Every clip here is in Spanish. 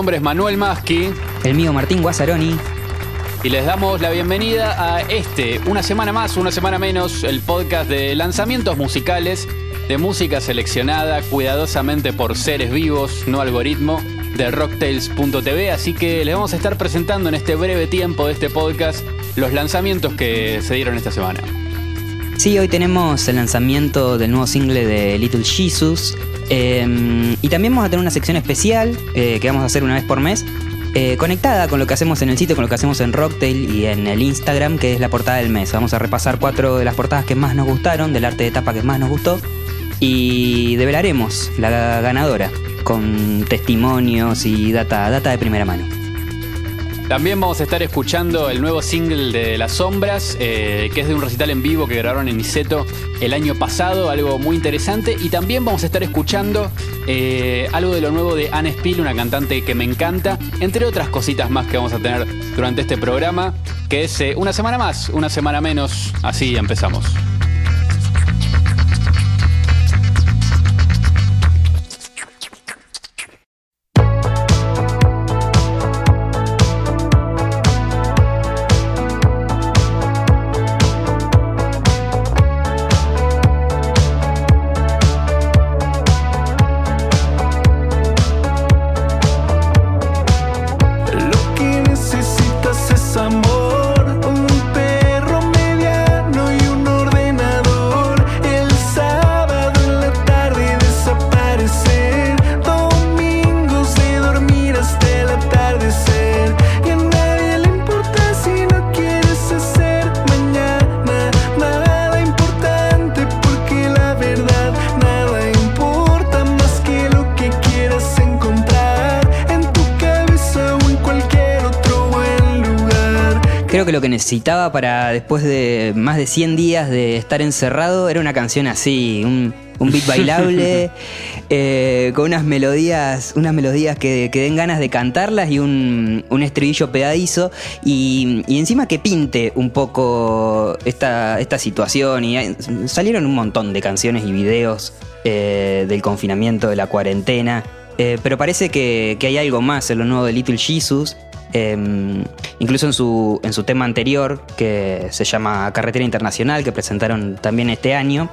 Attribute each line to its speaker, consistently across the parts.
Speaker 1: nombre es Manuel Maschi.
Speaker 2: El mío Martín Guazzaroni.
Speaker 1: Y les damos la bienvenida a este, una semana más, una semana menos, el podcast de lanzamientos musicales, de música seleccionada cuidadosamente por seres vivos, no algoritmo, de rocktails.tv. Así que les vamos a estar presentando en este breve tiempo de este podcast los lanzamientos que se dieron esta semana.
Speaker 2: Sí, hoy tenemos el lanzamiento del nuevo single de Little Jesus. Em, y también vamos a tener una sección especial eh, que vamos a hacer una vez por mes. Eh, conectada con lo que hacemos en el sitio, con lo que hacemos en Rocktail y en el Instagram, que es la portada del mes. Vamos a repasar cuatro de las portadas que más nos gustaron, del arte de tapa que más nos gustó, y develaremos la ganadora con testimonios y data, data de primera mano.
Speaker 1: También vamos a estar escuchando el nuevo single de Las Sombras, eh, que es de un recital en vivo que grabaron en Niceto el año pasado, algo muy interesante. Y también vamos a estar escuchando eh, algo de lo nuevo de Anne Spill, una cantante que me encanta, entre otras cositas más que vamos a tener durante este programa, que es eh, una semana más, una semana menos. Así empezamos.
Speaker 2: Lo que necesitaba para después de más de 100 días de estar encerrado era una canción así, un, beat bailable, eh, con unas melodías, unas melodías que, den ganas de cantarlas y un, estribillo pegadizo y, encima que pinte un poco esta, esta situación y salieron un montón de canciones y videos eh, del confinamiento, de la cuarentena. Eh, pero parece que, que, hay algo más en lo nuevo de Little Jesus Em, incluso en su, en su tema anterior, que se llama Carretera Internacional, que presentaron también este año,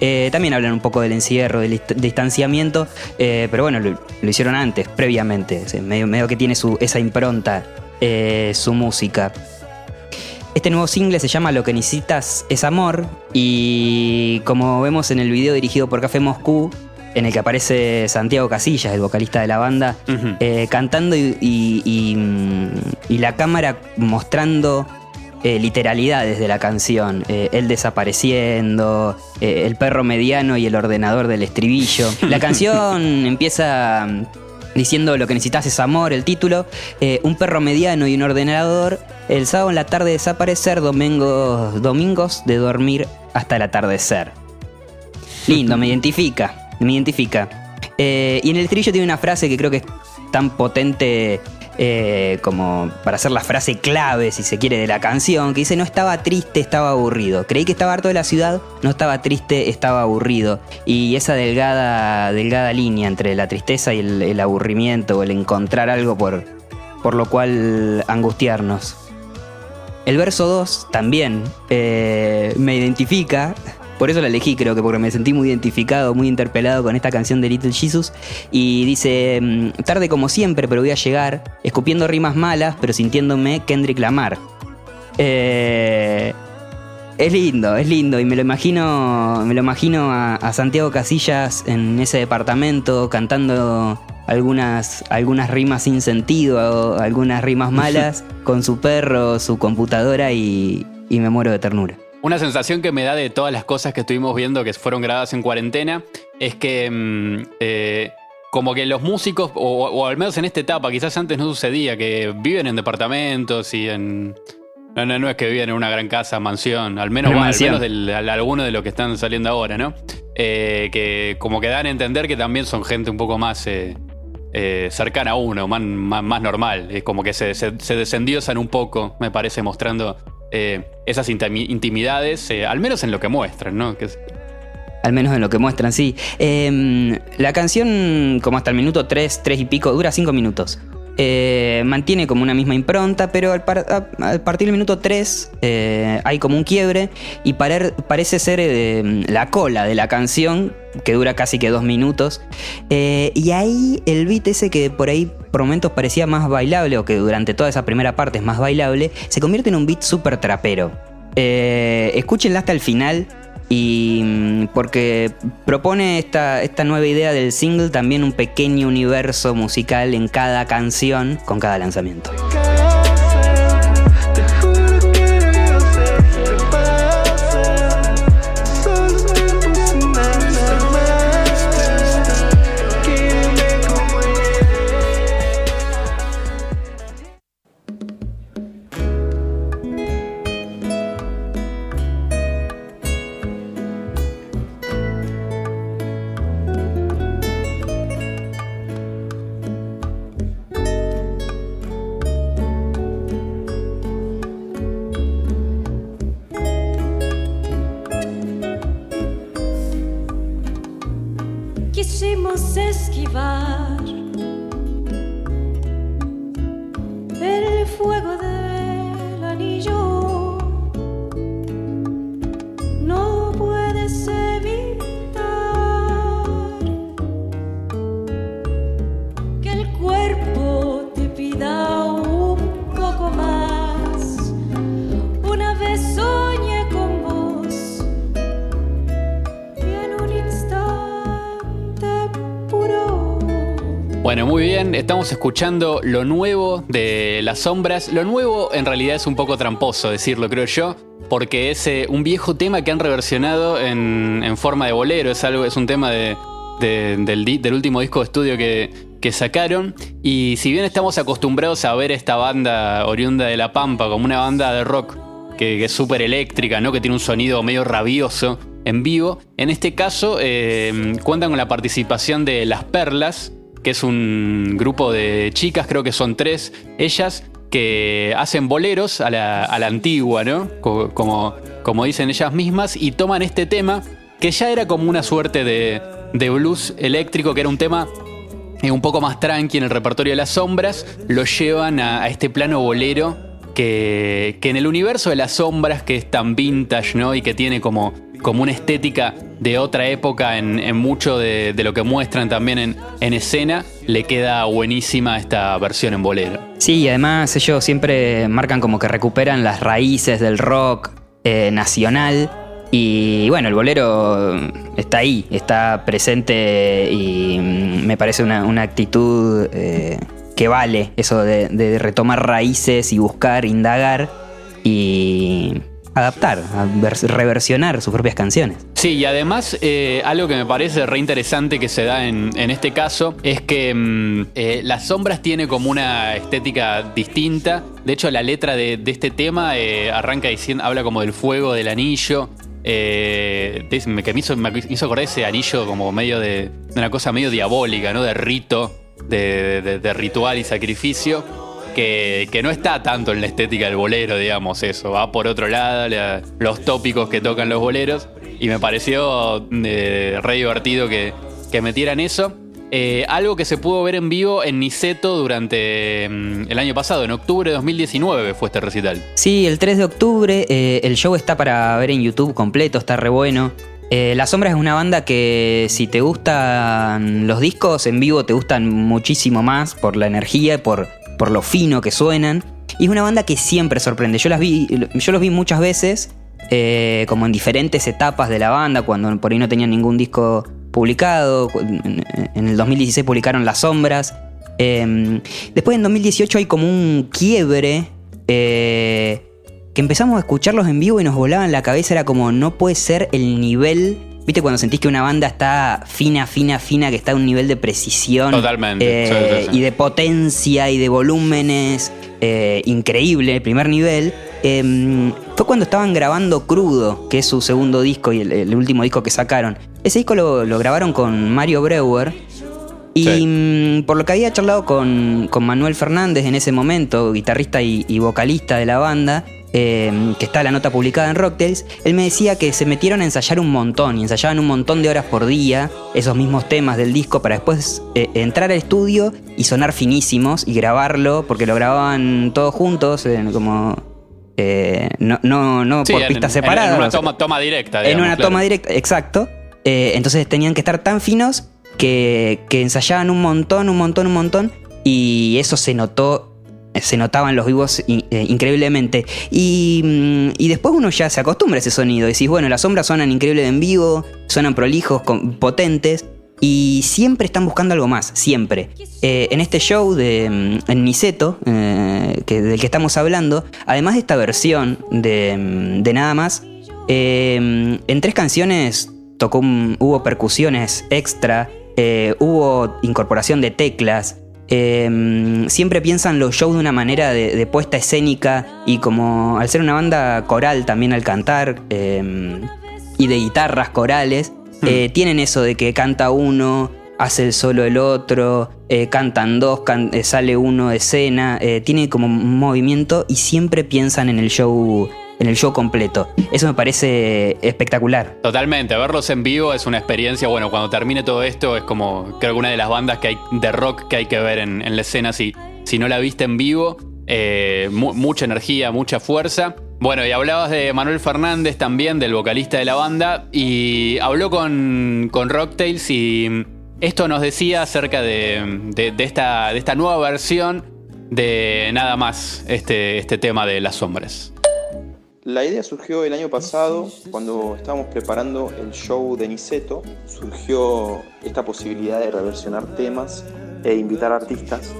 Speaker 2: eh, también hablan un poco del encierro, del distanciamiento, eh, pero bueno, lo, hicieron antes, previamente, medio, que tiene su, esa impronta, eh, su música. Este nuevo single se llama Lo que necesitas es amor y como vemos en el video dirigido por Café Moscú, en el que aparece Santiago Casillas, el vocalista de la banda, eh, cantando y, la cámara mostrando eh, literalidades de la canción. Eh, él desapareciendo, el perro mediano y el ordenador del estribillo. La canción empieza mm, diciendo lo que necesitas es amor, el título, un perro mediano y un ordenador, el sábado en la tarde desaparecer, domingos, domingos de dormir hasta el atardecer. Lindo, me identifica me identifica. Eh, y en el trillo tiene una frase que creo que es tan potente eh, como para hacer la frase clave, si se quiere, de la canción, que dice, no estaba triste, estaba aburrido. Creí que estaba harto de la ciudad, no estaba triste, estaba aburrido. Y esa delgada, delgada línea entre la tristeza y el, aburrimiento, o el encontrar algo por, por lo cual angustiarnos. El verso 2 también eh, me identifica, por eso la elegí, creo que porque me sentí muy identificado, muy interpelado con esta canción de Little Jesus. Y dice, mm, tarde como siempre, pero voy a llegar, escupiendo rimas malas, pero sintiéndome Kendrick Lamar. Eh, es lindo, es lindo. Y me lo imagino, me lo imagino a, Santiago Casillas en ese departamento cantando algunas, algunas rimas sin sentido, algunas rimas malas, con su perro, su computadora y me muero de ternura.
Speaker 1: Una sensación que me da de todas las cosas que estuvimos viendo que fueron grabadas en cuarentena es que mm, eh, como que los músicos, o, al menos en esta etapa, quizás antes no sucedía, que viven en departamentos y en... No, no, no es que viven en una gran casa, mansión, al menos, al menos de algunos de los que están saliendo ahora, ¿no? Eh, que como que dan a entender que también son gente un poco más eh, cercana a uno, más, más, normal. Es como que se, se, se un poco, me parece, mostrando eh, esas intimidades, eh, al menos en lo que muestran, ¿no?
Speaker 2: Al menos en lo que muestran, sí. Em, la canción, como hasta el minuto 3, 3 y pico, dura 5 minutos. Eh, mantiene como una misma impronta, pero al, partir del minuto 3 eh, hay como un quiebre y parece ser eh, la cola de la canción, que dura casi que dos minutos. y ahí el beat ese que por ahí por momentos parecía más bailable, o que durante toda esa primera parte es más bailable, se convierte en un beat súper trapero. escúchenla hasta el final y mm, porque propone esta, esta nueva idea del single también un pequeño universo musical en cada canción con cada lanzamiento.
Speaker 1: Estamos escuchando lo nuevo de Las Sombras. Lo nuevo en realidad es un poco tramposo decirlo, creo yo, porque es eh, un viejo tema que han reversionado en, forma de bolero. Es, algo, es un tema de, del, último disco de estudio que, sacaron. Y si bien estamos acostumbrados a ver esta banda oriunda de La Pampa como una banda de rock que, es súper eléctrica, ¿no? que tiene un sonido medio rabioso en vivo, en este caso eh, cuentan con la participación de Las Perlas que es un grupo de chicas, creo que son tres, ellas, que hacen boleros a la, antigua, ¿no? Como, como dicen ellas mismas, y toman este tema, que ya era como una suerte de, blues eléctrico, que era un tema eh, un poco más tranqui en el repertorio de las sombras, lo llevan a, a este plano bolero que, que, en el universo de las sombras, que es tan vintage, ¿no? Y que tiene como como una estética de otra época en, mucho de, lo que muestran también en, escena, le queda buenísima esta versión en bolero.
Speaker 2: Sí, y además ellos siempre marcan como que recuperan las raíces del rock eh, nacional. Y bueno, el bolero está ahí, está presente y me parece una, actitud eh, que vale eso de retomar raíces y buscar, indagar. Y adaptar, a reversionar sus propias canciones.
Speaker 1: Sí, y además eh, algo que me parece re interesante que se da en, este caso es que mm, eh, Las Sombras tiene como una estética distinta. De hecho, la letra de, este tema eh, arranca diciendo, habla como del fuego, del anillo. que me hizo, acordar ese anillo como medio de, una cosa medio diabólica, ¿no? De rito, de ritual y sacrificio que, no está tanto en la estética del bolero, digamos, eso. Va por otro lado, los tópicos que tocan los boleros. Y me pareció eh, re divertido que, metieran eso. Eh, algo que se pudo ver en vivo en Niceto durante mm, el año pasado, en octubre de 2019 fue este recital.
Speaker 2: Sí, el 3 de octubre, eh, el show está para ver en YouTube completo, está re bueno. La Sombra es una banda que si te gustan los discos en vivo te gustan muchísimo más por la energía por por lo fino que suenan. Y es una banda que siempre sorprende. Yo, las vi, yo los vi muchas veces, eh, como en diferentes etapas de la banda, cuando por ahí no tenían ningún disco publicado. En el 2016 publicaron Las Sombras. Em, después en 2018 hay como un quiebre. Eh, que empezamos a escucharlos en vivo y nos volaban la cabeza. Era como, no puede ser el nivel ¿Viste cuando sentís que una banda está fina, fina, fina, que está a un nivel de precisión?
Speaker 1: Totalmente.
Speaker 2: Eh, y de potencia y de volúmenes eh, increíble, el primer nivel. Em, fue cuando estaban grabando Crudo, que es su segundo disco y el, último disco que sacaron. Ese disco lo, grabaron con Mario Breuer. Y mm, por lo que había charlado con, Manuel Fernández en ese momento, guitarrista y vocalista de la banda, eh, que está la nota publicada en Rocktails, él me decía que se metieron a ensayar un montón y ensayaban un montón de horas por día esos mismos temas del disco para después eh, entrar al estudio y sonar finísimos y grabarlo, porque lo grababan todos juntos, como eh, no, no, no por pistas separadas.
Speaker 1: En, una toma, directa.
Speaker 2: en una toma directa, exacto. entonces tenían que estar tan finos que, que ensayaban un montón, un montón, un montón. Y eso se notó se notaban los vivos eh, increíblemente. Mm, y, después uno ya se acostumbra a ese sonido. Decís, bueno, las sombras suenan increíbles en vivo, suenan prolijos, potentes. Y siempre están buscando algo más, siempre. Eh, en este show de mm, en Niceto, eh, que, del que estamos hablando, además de esta versión de, mm, Nada más, en tres canciones tocó hubo percusiones extra, hubo incorporación de teclas, Em, siempre piensan los shows de una manera de, puesta escénica y como al ser una banda coral también al cantar em, y de guitarras corales, hmm. eh, tienen eso de que canta uno, hace el solo el otro, eh, cantan dos, eh, sale uno de escena, tiene como un movimiento y siempre piensan en el show en el show completo. Eso me parece espectacular.
Speaker 1: Totalmente, verlos en vivo es una experiencia, bueno, cuando termine todo esto es como creo que una de las bandas que de rock que hay que ver en, la escena si, si no la viste en vivo. Eh, mucha energía, mucha fuerza. Bueno, y hablabas de Manuel Fernández también, del vocalista de la banda, y habló con, con Rocktails y esto nos decía acerca de, esta, de esta nueva versión de nada más este, este tema de las sombras.
Speaker 3: La idea surgió el año pasado, cuando estábamos preparando el show de Niceto, surgió esta posibilidad de reversionar temas e invitar artistas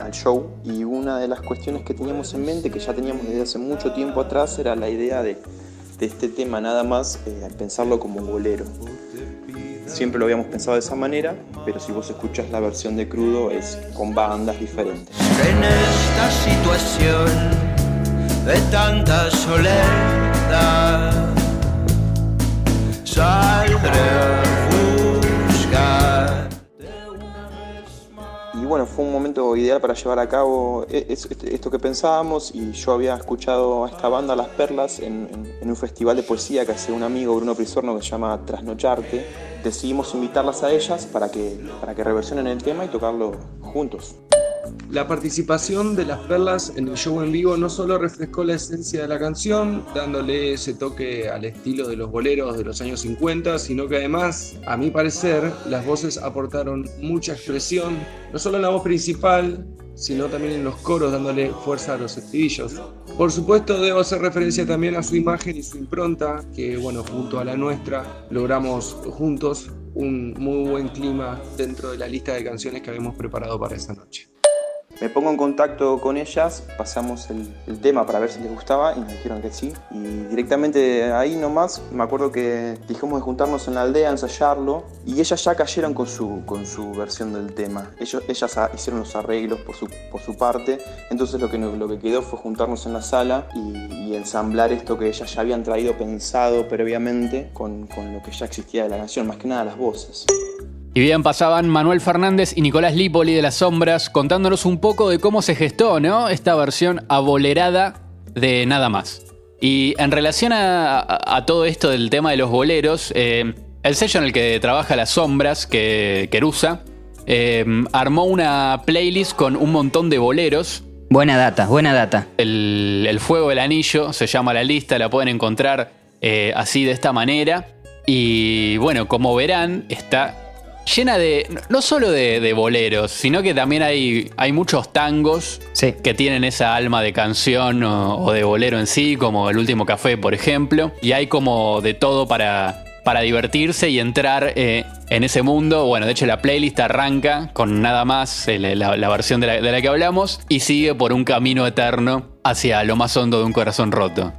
Speaker 3: al show. Y una de las cuestiones que teníamos en mente, que ya teníamos desde hace mucho tiempo atrás, era la idea de, este tema nada más eh, pensarlo como bolero. Siempre lo habíamos pensado de esa manera, pero si vos escuchas la versión de crudo es con bandas diferentes.
Speaker 4: En esta situación de tanta soledad. Saldré a buscar.
Speaker 3: Y bueno, fue un momento ideal para llevar a cabo e-, esto que pensábamos y yo había escuchado a esta banda Las Perlas en, un festival de poesía que hace un amigo Bruno Prisorno que se llama Trasnocharte. Decidimos invitarlas a ellas para que, para que reversionen el tema y tocarlo juntos.
Speaker 5: La participación de las perlas en el show en vivo no solo refrescó la esencia de la canción, dándole ese toque al estilo de los boleros de los años 50, sino que además, a mi parecer, las voces aportaron mucha expresión, no solo en la voz principal, sino también en los coros, dándole fuerza a los estribillos. Por supuesto, debo hacer referencia también a su imagen y su impronta, que bueno, junto a la nuestra, logramos juntos un muy buen clima dentro de la lista de canciones que habíamos preparado para esta noche.
Speaker 3: Me pongo en contacto con ellas, pasamos el, tema para ver si les gustaba y me dijeron que sí. Y directamente ahí nomás me acuerdo que dijimos de juntarnos en la aldea, ensayarlo y ellas ya cayeron con su, con su versión del tema. Ellos, ellas hicieron los arreglos por su, por su parte, entonces lo que, lo que quedó fue juntarnos en la sala y, ensamblar esto que ellas ya habían traído pensado previamente con, con lo que ya existía de la canción, más que nada las voces.
Speaker 1: Y bien, pasaban Manuel Fernández y Nicolás Lipoli de Las Sombras contándonos un poco de cómo se gestó, ¿no? Esta versión abolerada de Nada Más. Y en relación a, todo esto del tema de los boleros, eh, el sello en el que trabaja Las Sombras, que Kerusa, eh, armó una playlist con un montón de boleros.
Speaker 2: Buena data, buena data.
Speaker 1: El, Fuego del Anillo se llama la lista, la pueden encontrar eh, así de esta manera. Y bueno, como verán, está llena de, no solo de, boleros, sino que también hay, hay muchos tangos que tienen esa alma de canción o, de bolero en sí, como El Último Café, por ejemplo. Y hay como de todo para, para divertirse y entrar eh, en ese mundo. Bueno, de hecho la playlist arranca con nada más la, versión de la, de la que hablamos y sigue por un camino eterno hacia lo más hondo de un corazón roto.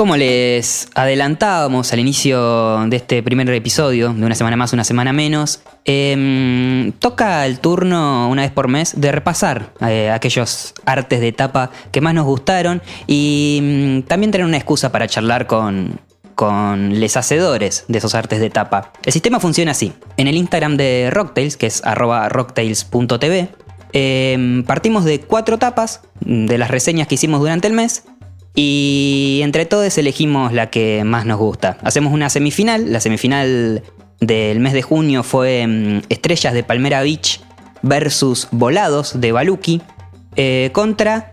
Speaker 2: Como les adelantábamos al inicio de este primer episodio, de una semana más, una semana menos, em, toca el turno una vez por mes de repasar eh, aquellos artes de tapa que más nos gustaron y mm, también tener una excusa para charlar con, con les hacedores de esos artes de tapa. El sistema funciona así. En el Instagram de Rocktails, que es arroba rocktails.tv, Eh, partimos de cuatro tapas de las reseñas que hicimos durante el mes y entre todos elegimos la que más nos gusta. Hacemos una semifinal, la semifinal del mes de junio fue mm, Estrellas de Palmera Beach versus Volados de Baluki eh, contra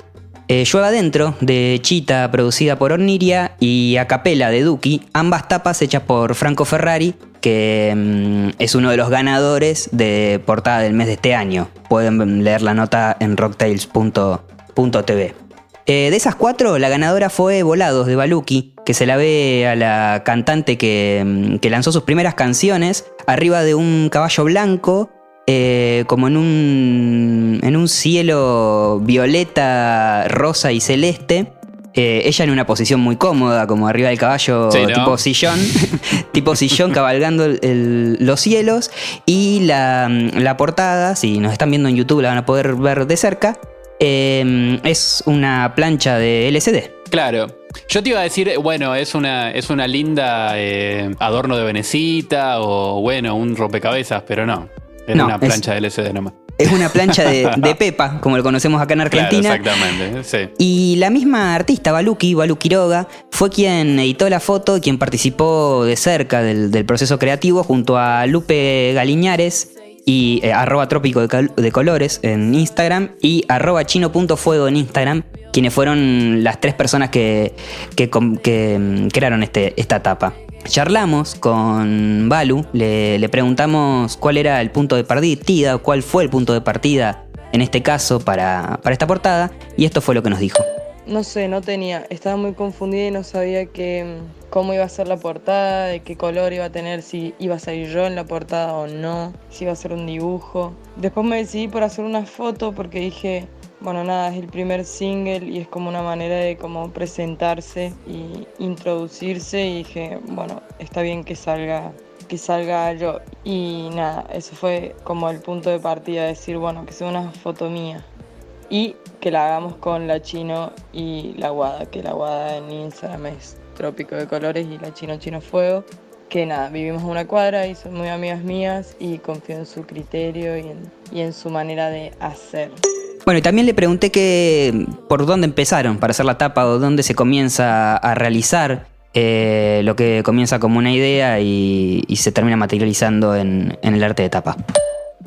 Speaker 2: eh, Llueva Adentro de Chita producida por Orniria y Acapela de Duki, ambas tapas hechas por Franco Ferrari que mm, es uno de los ganadores de portada del mes de este año. Pueden leer la nota en rocktails.tv. Eh, de esas cuatro, la ganadora fue Volados de Baluki, que se la ve a la cantante que, mm, que lanzó sus primeras canciones arriba de un caballo blanco, eh, como en un, en un cielo violeta, rosa y celeste. Eh, ella en una posición muy cómoda, como arriba del caballo,
Speaker 1: Sí, ¿no?
Speaker 2: tipo sillón, tipo sillón cabalgando el- los cielos. Y la, la portada, si nos están viendo en YouTube, la van a poder ver de cerca. Eh, es una plancha de LCD.
Speaker 1: Claro. Yo te iba a decir, bueno, es una, es una linda eh, adorno de venecita o bueno, un rompecabezas, pero no.
Speaker 2: No,
Speaker 1: una
Speaker 2: es-
Speaker 1: plancha de LCD nomás.
Speaker 2: Es una plancha de, de Pepa, como lo conocemos acá en Argentina.
Speaker 1: Claro, exactamente. Sí.
Speaker 2: Y la misma artista, Baluki, Balu Quiroga, fue quien editó la foto y quien participó de cerca del, del proceso creativo junto a Lupe Galiñares y eh, arroba trópico de, colores en Instagram y arroba chino.fuego en Instagram, quienes fueron las tres personas que, que, que, mm, crearon este, esta tapa. Charlamos con Balu, le, le preguntamos cuál era el punto de partida, cuál fue el punto de partida en este caso para, para esta portada, y esto fue lo que nos dijo.
Speaker 6: No sé, no tenía, estaba muy confundida y no sabía que, mm, cómo iba a ser la portada, de qué color iba a tener, si iba a salir yo en la portada o no, si iba a ser un dibujo. Después me decidí por hacer una foto porque dije, bueno, nada, es el primer single y es como una manera de como presentarse y introducirse y dije, bueno, está bien que salga que salga yo y nada, eso fue como el punto de partida, decir, bueno, que sea una foto mía y que la hagamos con la chino y la guada, que la guada en Instagram es trópico de colores y la chino chino fuego. Que nada, vivimos en una cuadra y son muy amigas mías y confío en su criterio y en, y en su manera de hacer.
Speaker 2: Bueno, y también le pregunté que por dónde empezaron para hacer la tapa o dónde se comienza a realizar eh, lo que comienza como una idea y, y se termina materializando en, en el arte de tapa.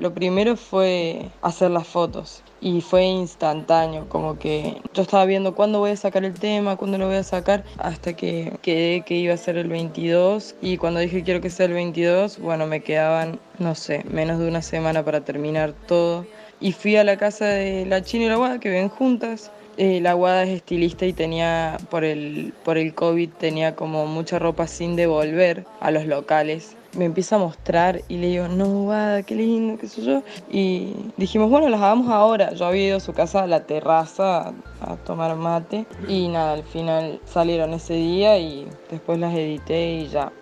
Speaker 6: Lo primero fue hacer las fotos y fue instantáneo, como que yo estaba viendo cuándo voy a sacar el tema, cuándo lo voy a sacar, hasta que quedé que iba a ser el 22 y cuando dije quiero que sea el 22, bueno, me quedaban, no sé, menos de una semana para terminar todo. Y fui a la casa de la China y la Guada, que viven juntas. Eh, la Guada es estilista y tenía, por el, por el COVID, tenía como mucha ropa sin devolver a los locales me empieza a mostrar y le digo, no, Guada, qué lindo, qué sé yo. Y dijimos, bueno, las hagamos ahora. Yo había ido a su casa a la terraza a, a tomar mate y nada, al final salieron ese día y después las edité y ya.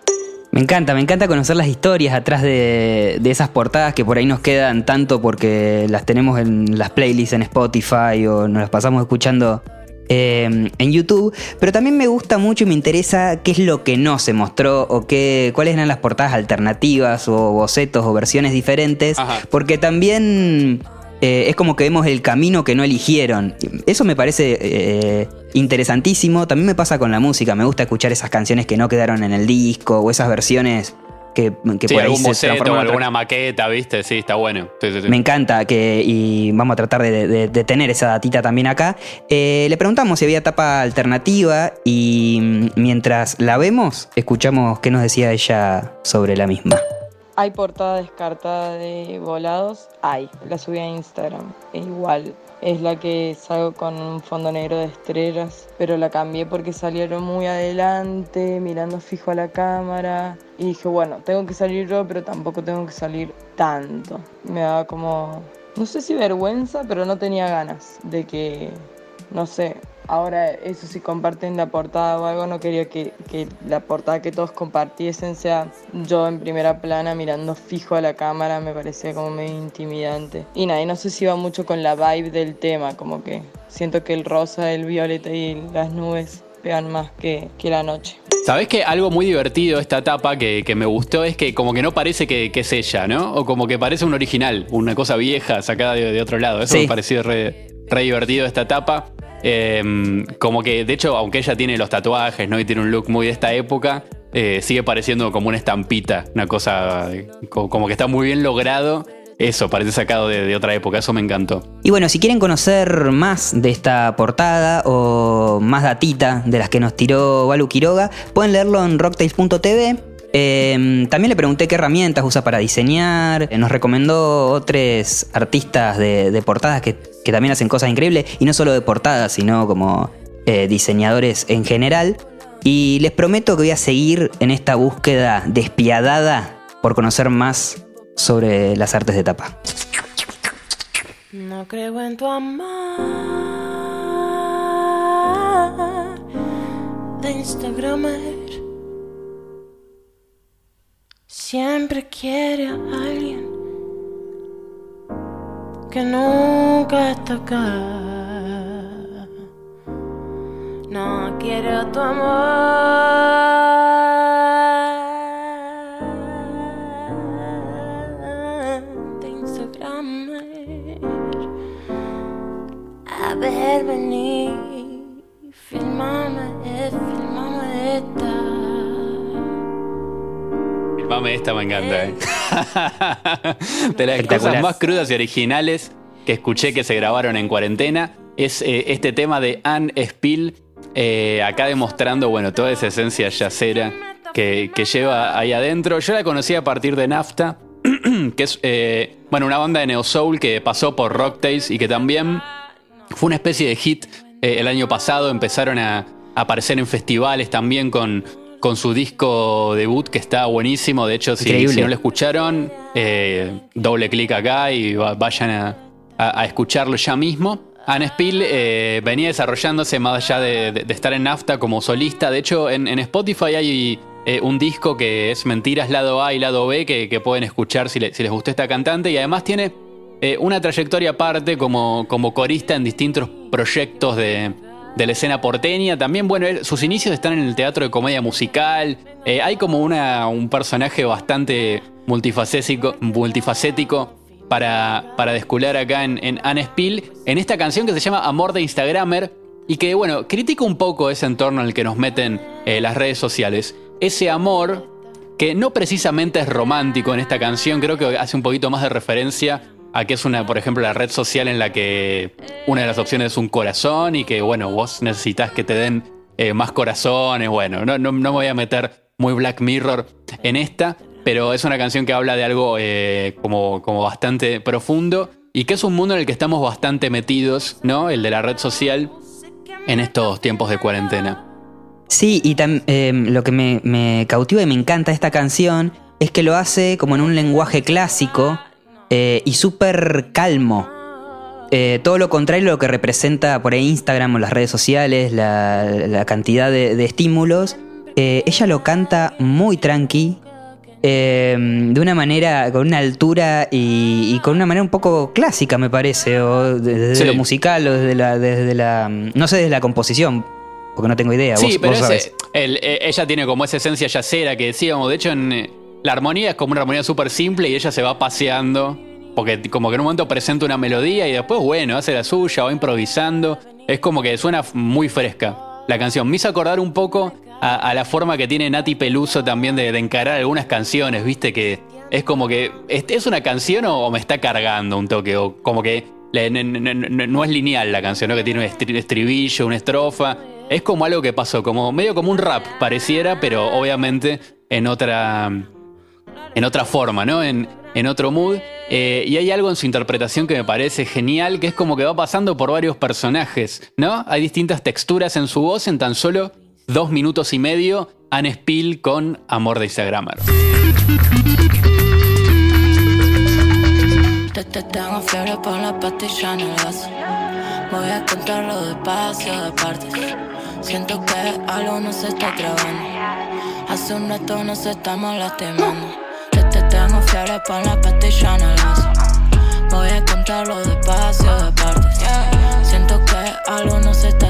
Speaker 2: Me encanta, me encanta conocer las historias atrás de, de esas portadas que por ahí nos quedan tanto porque las tenemos en las playlists en Spotify o nos las pasamos escuchando eh, en YouTube. Pero también me gusta mucho y me interesa qué es lo que no se mostró o qué, cuáles eran las portadas alternativas o bocetos o versiones diferentes.
Speaker 1: Ajá.
Speaker 2: Porque también eh, es como que vemos el camino que no eligieron. Eso me parece eh, interesantísimo. También me pasa con la música. Me gusta escuchar esas canciones que no quedaron en el disco o esas versiones que, que
Speaker 1: Sí,
Speaker 2: por ahí
Speaker 1: algún
Speaker 2: se
Speaker 1: boceto alguna maqueta, ¿viste? Sí, está bueno. Sí, sí, sí.
Speaker 2: Me encanta que, y vamos a tratar de, de- de tener esa datita también acá. Eh, le preguntamos si había tapa alternativa y mm, mientras la vemos, escuchamos qué nos decía ella sobre la misma.
Speaker 6: Hay portada descartada de volados, hay, la subí a Instagram, e igual. Es la que salgo con un fondo negro de estrellas, pero la cambié porque salieron muy adelante, mirando fijo a la cámara. Y dije, bueno, tengo que salir yo, pero tampoco tengo que salir tanto. Me daba como, no sé si vergüenza, pero no tenía ganas de que, no sé, ahora eso si comparten la portada o algo, no quería que, que la portada que todos compartiesen sea yo en primera plana mirando fijo a la cámara, me parecía como medio intimidante. Y nada, y no sé si va mucho con la vibe del tema, como que siento que el rosa, el violeta y las nubes pegan más que, que la noche.
Speaker 1: Sabes que algo muy divertido de esta etapa que, que me gustó es que como que no parece que, que es ella, ¿no? O como que parece un original, una cosa vieja sacada de, de otro lado. Eso
Speaker 2: Sí.
Speaker 1: me pareció re, re divertido esta etapa. Eh, como que, de hecho, aunque ella tiene los tatuajes, ¿no? Y tiene un look muy de esta época, eh, sigue pareciendo como una estampita, una cosa como que está muy bien logrado. Eso, parece sacado de, otra época, eso me encantó.
Speaker 2: Y bueno, si quieren conocer más de esta portada o más datita de las que nos tiró Balu Quiroga, pueden leerlo en rocktails.tv. Eh, también le pregunté qué herramientas usa para diseñar. Nos recomendó otros artistas de portadas que, que también hacen cosas increíbles. Y no solo de portadas, sino como eh, diseñadores en general. Y les prometo que voy a seguir en esta búsqueda despiadada por conocer más sobre las artes de tapa.
Speaker 7: No creo en tu amor de Instagramer. Siempre quiere a alguien que nunca está acá. No quiero tu amor de Instagramer. A ver, vení, filmame, eh, filmame esta.
Speaker 1: Filmame esta, me encanta. ¿eh? de las cosas más crudas y originales que escuché que se grabaron en cuarentena es eh, este tema de Anne Spill, eh, acá demostrando, bueno, toda esa esencia yacera que, que lleva ahí adentro. Yo la conocí a partir de Nafta, que es, eh, bueno, una banda de Neo Soul que pasó por Rocktails y que también fue una especie de hit el año pasado. Empezaron a, a aparecer en festivales también con, con su disco debut que está buenísimo. De hecho, si, si no lo escucharon, eh, doble clic acá y va- vayan a, a- escucharlo ya mismo. Anne Spill eh, venía desarrollándose más allá de, estar en NAFTA como solista. De hecho, en, Spotify hay eh, un disco que es Mentiras lado A y lado B que, pueden escuchar si, le- si les gustó esta cantante. Y además tiene eh, una trayectoria aparte como, como corista en distintos proyectos de, de la escena porteña. También, bueno, sus inicios están en el teatro de comedia musical. Hay como una, un personaje bastante multifacético, multifacético para, para descular acá en, en Anne Spill, en esta canción que se llama Amor de Instagramer. Y que, bueno, critica un poco ese entorno en el que nos meten eh, las redes sociales. Ese amor que no precisamente es romántico en esta canción, creo que hace un poquito más de referencia a que es una, por ejemplo, la red social en la que una de las opciones es un corazón y que, bueno, vos necesitas que te den eh, más corazones. Bueno, no, no, no me voy a meter muy Black Mirror en esta, pero es una canción que habla de algo eh, como, como bastante profundo y que es un mundo en el que estamos bastante metidos, ¿no? El de la red social en estos tiempos de cuarentena.
Speaker 2: Sí, y eh, lo que me, cautiva y me encanta esta canción es que lo hace como en un lenguaje clásico eh, y súper calmo. Eh, todo lo contrario a lo que representa por ahí Instagram o las redes sociales, la, cantidad de, estímulos. Ella lo canta muy tranqui, eh, de una manera, con una altura y, y con una manera un poco clásica, me parece, o de- desde
Speaker 1: Sí.
Speaker 2: lo musical o desde la, desde la. No sé, desde la composición, porque no tengo idea.
Speaker 1: Sí,
Speaker 2: vos-
Speaker 1: pero
Speaker 2: vos
Speaker 1: ese-
Speaker 2: sabés.
Speaker 1: el- eh, ella tiene como esa esencia yacera que decíamos. De hecho, en, eh, la armonía es como una armonía súper simple y ella se va paseando. Porque como que en un momento presenta una melodía y después, bueno, hace la suya, va improvisando. Es como que suena muy fresca la canción. Me hizo acordar un poco a, la forma que tiene Nati Peluso también de, de encarar algunas canciones, ¿viste? Que es como que, ¿es, una canción o, me está cargando un toque? O como que no es lineal la canción, ¿no? Que tiene un estri- estribillo, una estrofa. Es como algo que pasó, como medio como un rap pareciera, pero obviamente en otra en otra forma, ¿no? En, en otro mood. Eh, y hay algo en su interpretación que me parece genial, que es como que va pasando por varios personajes, ¿no? Hay distintas texturas en su voz en tan solo dos minutos y medio. Anne Spill con Amor de Instagramer.
Speaker 7: Te, te tengo fiebre por la pastilla en el vaso. Voy a contarlo despacio, de partes. Siento que algo no se está trabando. Hace un rato nos estamos lastimando. Te, te tengo fiebre por la pastilla en el vaso. Voy a contarlo despacio, de partes. Siento que algo no se está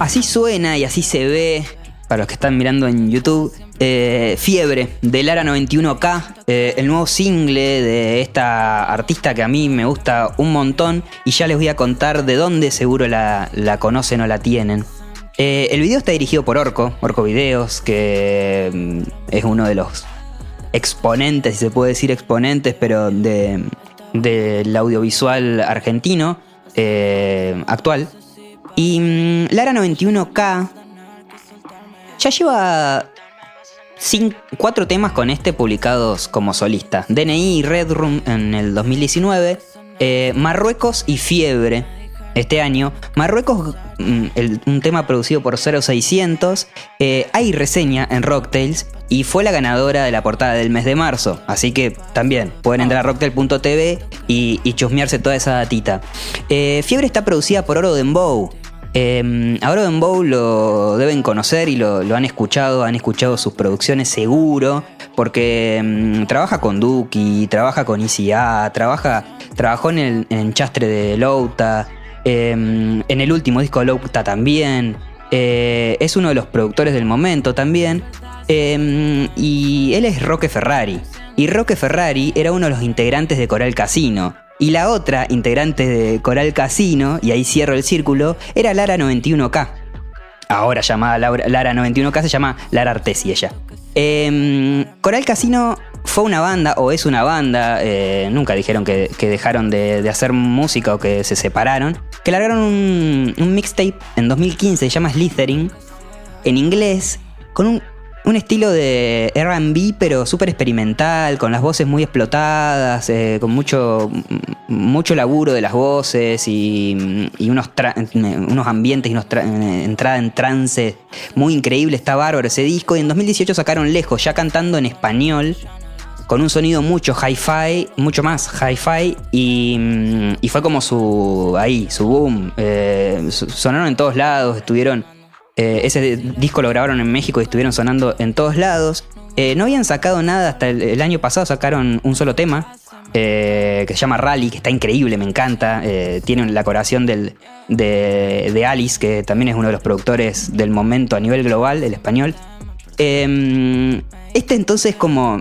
Speaker 2: Así suena y así se ve, para los que están mirando en YouTube, eh, Fiebre de Lara 91K, eh, el nuevo single de esta artista que a mí me gusta un montón y ya les voy a contar de dónde seguro la conocen o la tienen. Eh, el video está dirigido por Orco, Orco Videos, que mm, es uno de los exponentes, si se puede decir exponentes, pero de, del audiovisual argentino eh, actual. Y mm, Lara 91K ya lleva cuatro temas con este publicados como solista. DNI y Red Room en el 2019. eh, Marruecos y Fiebre este año. Marruecos, mm, un tema producido por 0600. eh, hay reseña en Rocktails y fue la ganadora de la portada del mes de marzo. Así que también pueden entrar a rocktail.tv y, chusmearse toda esa datita. Eh, Fiebre está producida por Oro Dembow. Eh, a Oro Dembow lo deben conocer y lo, han escuchado, han escuchado sus producciones seguro, porque mm, trabaja con Duki, trabaja con ICA, trabaja, trabajó en el en Chastre de Louta, eh, en el último disco de también, eh, es uno de los productores del momento también, eh, y él es Roque Ferrari. Y Roque Ferrari era uno de los integrantes de Coral Casino. Y la otra integrante de Coral Casino, y ahí cierro el círculo, era Lara 91K. Ahora llamada Laura- Lara 91K se llama Lara Artesi ella. Em, Coral Casino fue una banda, o es una banda, eh, nunca dijeron que, dejaron de, hacer música o que se separaron, que largaron un, un mixtape en 2015, se llama Slithering, en inglés, con un, estilo de RB, pero súper experimental, con las voces muy explotadas, eh, con mucho, mucho laburo de las voces y, y unos, unos ambientes y unos tra- entrada en trance muy increíble. Está bárbaro ese disco. Y en 2018 sacaron Lejos, ya cantando en español con un sonido mucho hi-fi, mucho más hi-fi, y, mm, y fue como su, ahí, su boom. Eh, sonaron en todos lados, estuvieron, eh, ese disco lo grabaron en México y estuvieron sonando en todos lados. Eh, no habían sacado nada hasta el, el año pasado, sacaron un solo tema. que se llama Rally, que está increíble, me encanta. Eh, tiene la colaboración del, de, de Alice, que también es uno de los productores del momento a nivel global, el español. Eh, este entonces como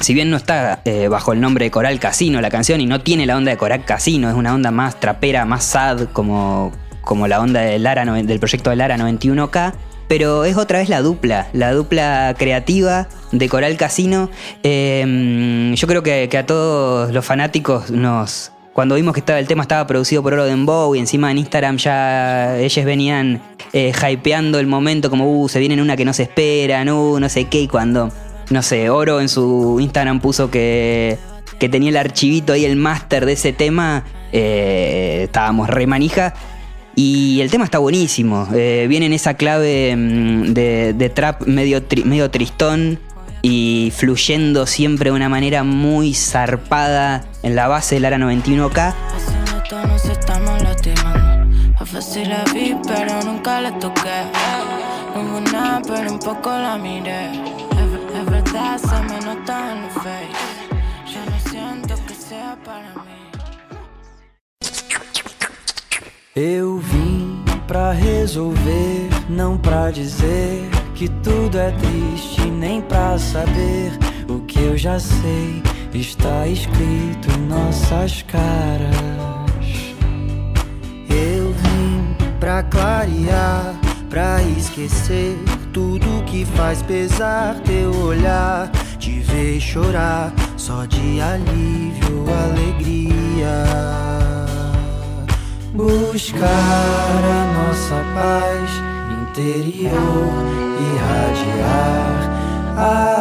Speaker 2: si bien no está eh, bajo el nombre de Coral Casino la canción y no tiene la onda de Coral Casino, es una onda más trapera, más sad, como, como la onda de Lara, del proyecto de Lara 91K, pero es otra vez la dupla, la dupla creativa de Coral Casino. Eh, yo creo que, que a todos los fanáticos nos... Cuando vimos que estaba, el tema estaba producido por Oro Dembow y encima en Instagram ya ellos venían eh, hypeando el momento como, uh, se vienen una que no se esperan, uh, no sé qué, y cuando no sé, Oro en su Instagram puso que, que tenía el archivito ahí, el máster de ese tema. eh, estábamos re manija. Y el tema está buenísimo. eh, viene en esa clave mm, de, trap medio, medio tristón y fluyendo siempre de una manera muy zarpada en la base del ARA 91K.
Speaker 7: Hace rato nos estamos lastimando. Fue fácil la vi, pero nunca la toqué. Hubo nada, pero un poco la miré.
Speaker 4: Eu vim pra resolver, não pra dizer que tudo é triste, nem pra saber o que eu já sei. Está escrito em nossas caras. Eu vim pra clarear, pra esquecer tudo que faz pesar teu olhar. Te ver chorar, só de alívio, alegria. Buscar a nossa paz interior, irradiar,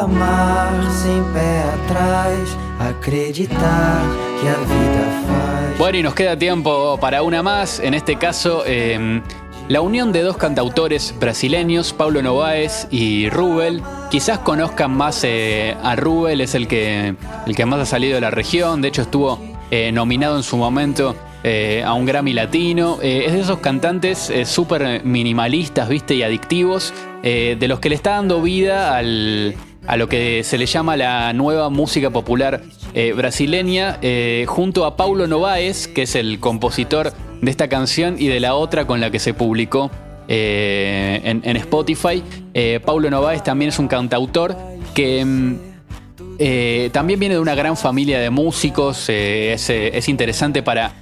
Speaker 4: amar sem pé atrás, acreditar que a vida faz.
Speaker 1: Bueno, y nos queda tiempo para una más. En este caso, eh, la unión de dos cantautores brasileños, Pablo Novaes y Rubel. Quizás conozcan más eh, a Rubel, es el que, el que más ha salido de la región. De hecho, estuvo eh, nominado en su momento eh, a un Grammy latino. Eh, es de esos cantantes eh, súper minimalistas, viste, y adictivos, de los que le está dando vida al, a lo que se le llama la nueva música popular brasileña, junto a Paulo Novaes, que es el compositor de esta canción y de la otra con la que se publicó en, Spotify. Paulo Novaes también es un cantautor que mm, eh, también viene de una gran familia de músicos, eh, eh, es, interesante para,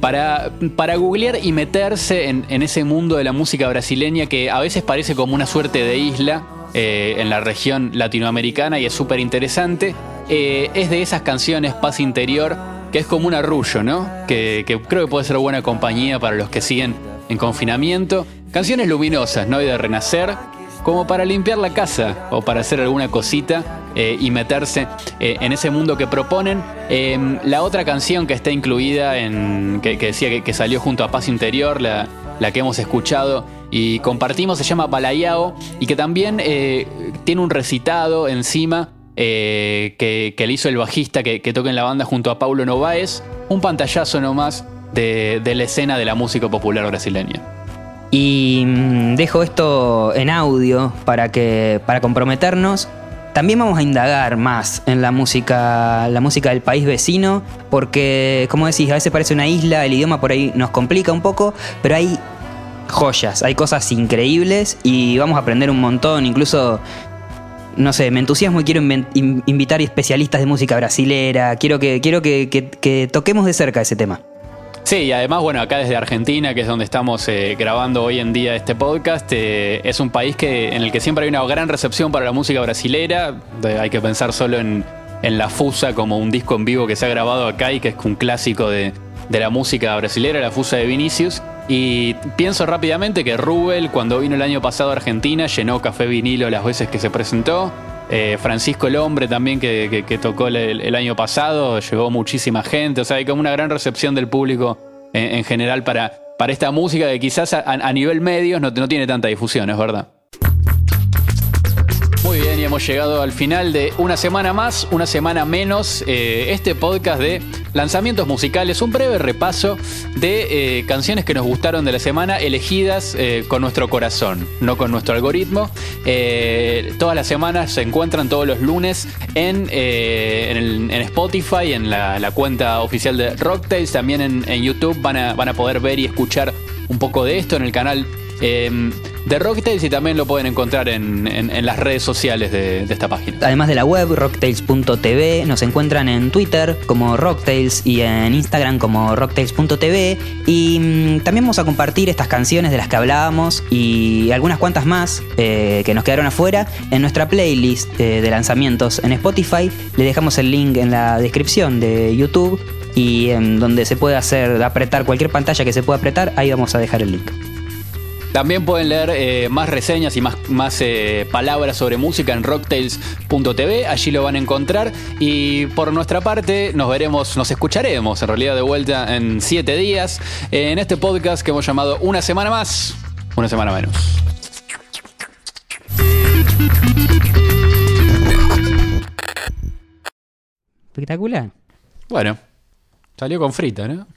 Speaker 1: para, para googlear y meterse en, ese mundo de la música brasileña que a veces parece como una suerte de isla en la región latinoamericana y es súper interesante. es de esas canciones Paz Interior que es como un arrullo, ¿no? Que, que creo que puede ser buena compañía para los que siguen en confinamiento. Canciones luminosas, ¿no? Y de renacer como para limpiar la casa o para hacer alguna cosita eh, y meterse eh, en ese mundo que proponen. Em, la otra canción que está incluida en. que, decía que, salió junto a Paz Interior, la, que hemos escuchado y compartimos, se llama Balayao y que también eh, tiene un recitado encima. que, le hizo el bajista que, toca en la banda junto a Paulo Novaes, un pantallazo nomás de, de la escena de la música popular brasileña.
Speaker 2: Y mm, dejo esto en audio para que para comprometernos. También vamos a indagar más en la música, la música del país vecino, porque como decís, a veces parece una isla, el idioma por ahí nos complica un poco, pero hay joyas, hay cosas increíbles y vamos a aprender un montón, incluso no sé, me entusiasmo y quiero invitar especialistas de música brasilera, quiero que, quiero que toquemos de cerca ese tema.
Speaker 1: Sí, y además, bueno, acá desde Argentina, que es donde estamos eh, grabando hoy en día este podcast, eh, es un país que, en el que siempre hay una gran recepción para la música brasilera. hay que pensar solo en, La Fusa como un disco en vivo que se ha grabado acá y que es un clásico de, la música brasilera, La Fusa de Vinicius. Y pienso rápidamente que Rubel, cuando vino el año pasado a Argentina, llenó Café Vinilo las veces que se presentó. Eh, Francisco el Hombre también, que, tocó el, año pasado, llegó muchísima gente, o sea, hay como una gran recepción del público en, general para, para esta música que quizás a, nivel medios no, no tiene tanta difusión, es verdad. Muy bien, y hemos llegado al final de una semana más, una semana menos, eh, este podcast de lanzamientos musicales, un breve repaso de eh, canciones que nos gustaron de la semana, elegidas eh, con nuestro corazón, no con nuestro algoritmo. todas las semanas se encuentran todos los lunes en, en, Spotify, en la, cuenta oficial de Rocktails, también en, YouTube van a, van a poder ver y escuchar un poco de esto en el canal de Rocktails y también lo pueden encontrar en, las redes sociales de, esta página.
Speaker 2: Además de la web, rocktails.tv, nos encuentran en Twitter como Rocktails y en Instagram como rocktails.tv. Y mm, también vamos a compartir estas canciones de las que hablábamos y algunas cuantas más eh, que nos quedaron afuera en nuestra playlist eh, de lanzamientos en Spotify. Le dejamos el link en la descripción de YouTube y en donde se puede hacer apretar cualquier pantalla que se pueda apretar, ahí vamos a dejar el link.
Speaker 1: También pueden leer eh, más reseñas y más, más eh, palabras sobre música en rocktails.tv, allí lo van a encontrar. Y por nuestra parte, nos veremos, nos escucharemos en realidad de vuelta en siete días en este podcast que hemos llamado Una semana más, una semana menos.
Speaker 2: Espectacular.
Speaker 1: Bueno, salió con frita, ¿no?